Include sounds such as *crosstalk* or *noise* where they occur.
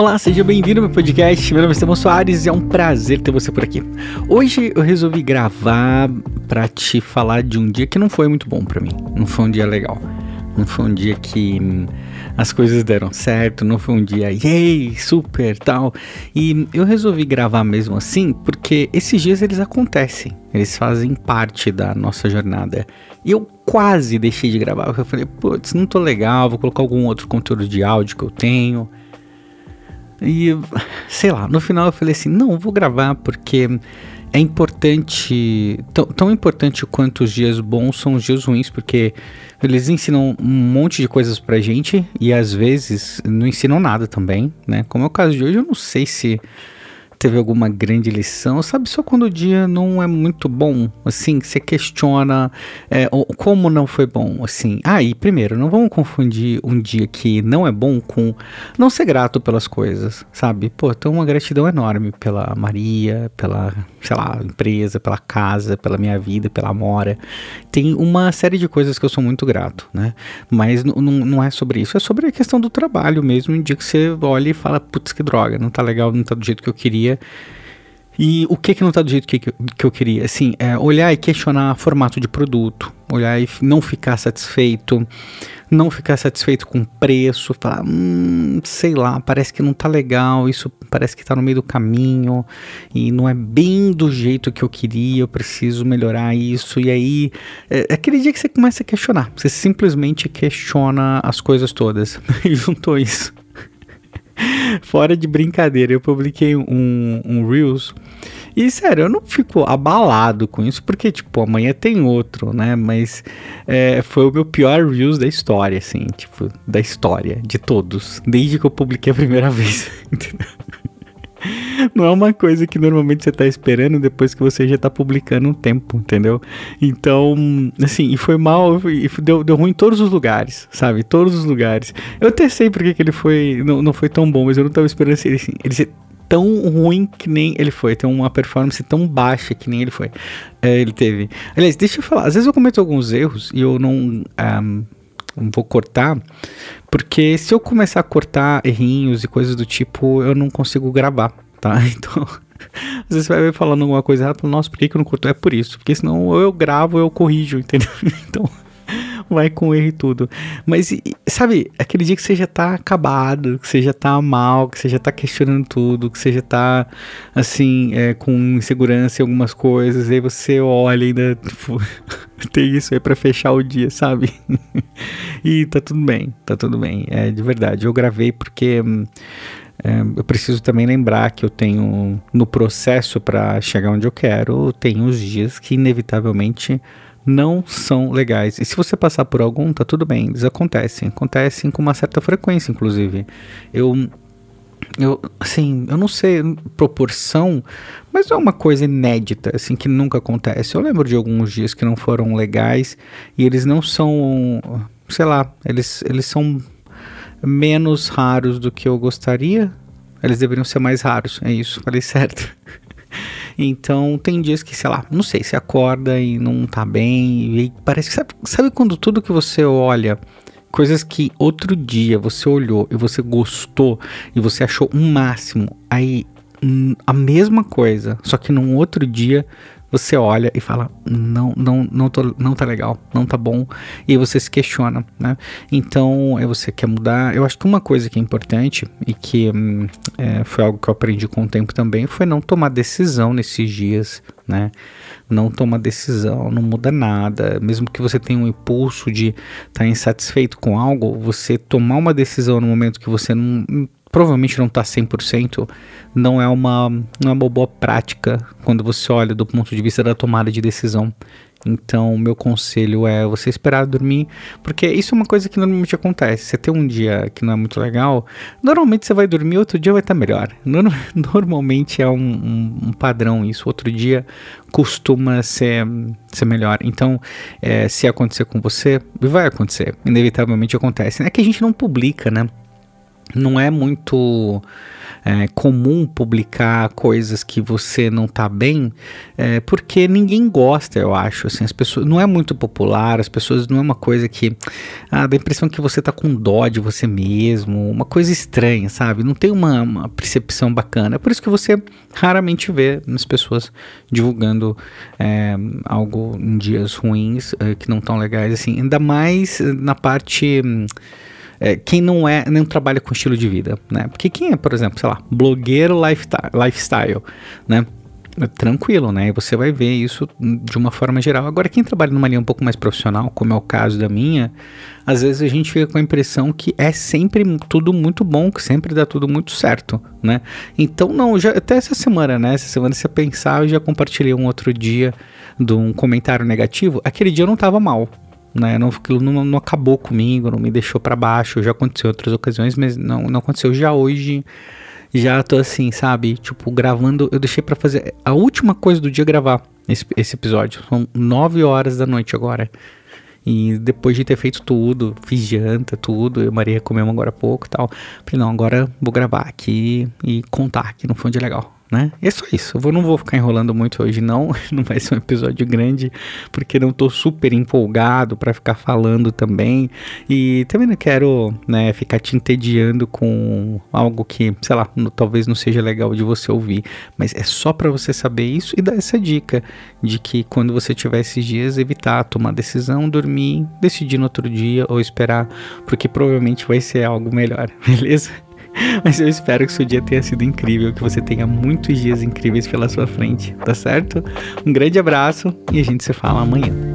Olá, seja bem-vindo ao meu podcast. Meu nome é Samuel Soares e é um prazer ter você por aqui. Hoje eu resolvi gravar para te falar de um dia que não foi muito bom para mim. Não foi um dia legal. Não foi um dia que hum, as coisas deram certo, não foi um dia yay, super, tal. E eu resolvi gravar mesmo assim porque esses dias eles acontecem. Eles fazem parte da nossa jornada. E eu quase deixei de gravar, porque eu falei, putz, não tô legal, vou colocar algum outro conteúdo de áudio que eu tenho. E sei lá, no final eu falei assim: não, vou gravar porque é importante, tão, tão, importante quanto os dias bons são os dias ruins, porque eles ensinam um monte de coisas pra gente e às vezes não ensinam nada também, né? Como é o caso de hoje, eu não sei se teve alguma grande lição, sabe? Só quando o dia não é muito bom, assim, você questiona é, como não foi bom, assim. Ah, e primeiro, não vamos confundir um dia que não é bom com não ser grato pelas coisas, sabe? Pô, tenho uma gratidão enorme pela Maria, pela, sei lá, empresa, pela casa, pela minha vida, pela Mora. Tem uma série de coisas que eu sou muito grato, né? Mas não é sobre isso, é sobre a questão do trabalho mesmo, um dia que você olha e fala, putz, que droga, não tá legal, não tá do jeito que eu queria queria. E o que que não está do jeito que, que eu queria? Assim, é olhar e questionar formato de produto, olhar e não ficar satisfeito, não ficar satisfeito com preço, falar, hum, sei lá, parece que não tá legal, isso parece que tá no meio do caminho e não é bem do jeito que eu queria, eu preciso melhorar isso. E aí, é, é aquele dia que você começa a questionar, você simplesmente questiona as coisas todas *laughs* e juntou isso *laughs* Fora de brincadeira, eu publiquei um, um Reels. E sério, eu não fico abalado com isso, porque, tipo, amanhã tem outro, né? Mas é, foi o meu pior Reels da história, assim, tipo, da história, de todos, desde que eu publiquei a primeira *laughs* vez, entendeu? *laughs* Não é uma coisa que normalmente você tá esperando depois que você já tá publicando um tempo, entendeu? Então, assim, e foi mal, e deu, deu ruim em todos os lugares, sabe? Todos os lugares. Eu até sei porque que ele foi, não, não foi tão bom, mas eu não tava esperando assim, assim, ele ser tão ruim que nem ele foi, ter uma performance tão baixa que nem ele foi. É, ele teve. Aliás, deixa eu falar, às vezes eu cometo alguns erros e eu não. Um, vou cortar, porque se eu começar a cortar errinhos e coisas do tipo, eu não consigo gravar, tá? *laughs* Então, às vezes você vai ver falando alguma coisa errada, nossa, por que, que eu não corto? É por isso, porque senão eu gravo eu corrijo, entendeu? *laughs* Então, vai com erro e tudo. Mas, sabe, aquele dia que você já tá acabado, que você já tá mal, que você já tá questionando tudo, que você já tá, assim, é, com insegurança em algumas coisas, aí você olha ainda, tipo, *laughs* tem isso aí pra fechar o dia, sabe? *laughs* e tá tudo bem, tá tudo bem. É de verdade. Eu gravei porque. É, eu preciso também lembrar que eu tenho no processo para chegar onde eu quero, tem os dias que inevitavelmente não são legais. E se você passar por algum, tá tudo bem, eles acontecem, acontecem com uma certa frequência, inclusive. Eu eu, assim, eu não sei proporção, mas é uma coisa inédita, assim, que nunca acontece. Eu lembro de alguns dias que não foram legais e eles não são, sei lá, eles, eles são menos raros do que eu gostaria. Eles deveriam ser mais raros, é isso, falei certo. Então tem dias que, sei lá, não sei, você acorda e não tá bem, e parece que sabe, sabe quando tudo que você olha, coisas que outro dia você olhou e você gostou e você achou um máximo, aí a mesma coisa, só que num outro dia você olha e fala, não, não, não, tô, não tá legal, não tá bom, e você se questiona, né? Então, você quer mudar. Eu acho que uma coisa que é importante e que hum, é, foi algo que eu aprendi com o tempo também foi não tomar decisão nesses dias, né? Não tomar decisão, não muda nada. Mesmo que você tenha um impulso de estar tá insatisfeito com algo, você tomar uma decisão no momento que você não provavelmente não está 100%, não é uma não é uma boa prática quando você olha do ponto de vista da tomada de decisão. Então, meu conselho é você esperar dormir, porque isso é uma coisa que normalmente acontece. Você tem um dia que não é muito legal, normalmente você vai dormir, outro dia vai estar melhor. *laughs* Normalmente é um, um, um, padrão isso, outro dia costuma ser, ser melhor. Então, é, se acontecer com você, vai acontecer, inevitavelmente acontece. É que a gente não publica, né? Não é muito é, comum publicar coisas que você não tá bem, é, porque ninguém gosta, eu acho. Assim, as pessoas não é muito popular, as pessoas não é uma coisa que ah, dá a impressão que você tá com dó de você mesmo, uma coisa estranha, sabe? Não tem uma, uma percepção bacana. É por isso que você raramente vê as pessoas divulgando é, algo em dias ruins é, que não tão legais assim, ainda mais na parte é, quem não é, não trabalha com estilo de vida, né? Porque quem é, por exemplo, sei lá, blogueiro lifestyle, né? É tranquilo, né? Você vai ver isso de uma forma geral. Agora, quem trabalha numa linha um pouco mais profissional, como é o caso da minha, às vezes a gente fica com a impressão que é sempre tudo muito bom, que sempre dá tudo muito certo, né? Então, não, já, até essa semana, né? Essa semana, se eu pensar, eu já compartilhei um outro dia de um comentário negativo. Aquele dia eu não tava mal, né? Não, não, não acabou comigo, não me deixou para baixo. Já aconteceu em outras ocasiões, mas não, não aconteceu. Já hoje, já tô assim, sabe? Tipo, gravando. Eu deixei para fazer a última coisa do dia gravar esse, esse episódio. São 9 horas da noite agora. E depois de ter feito tudo, fiz janta, tudo, eu e Maria comemos agora há pouco e tal. Falei, não, agora vou gravar aqui e contar aqui no fundo de legal né? E é só isso. Eu vou, não vou ficar enrolando muito hoje, não. *laughs* Não vai ser um episódio grande, porque não tô super empolgado para ficar falando também. E também não quero, né, ficar te entediando com algo que, sei lá, talvez não seja legal de você ouvir. Mas é só para você saber isso e dar essa dica de que quando você tiver esses dias, evitar tomar decisão, dormir, decidir no outro dia ou esperar, porque provavelmente vai ser algo melhor, *laughs* beleza? *laughs* Mas eu espero que seu dia tenha sido incrível, que você tenha muitos dias incríveis pela sua frente, tá certo? Um grande abraço e a gente se fala amanhã.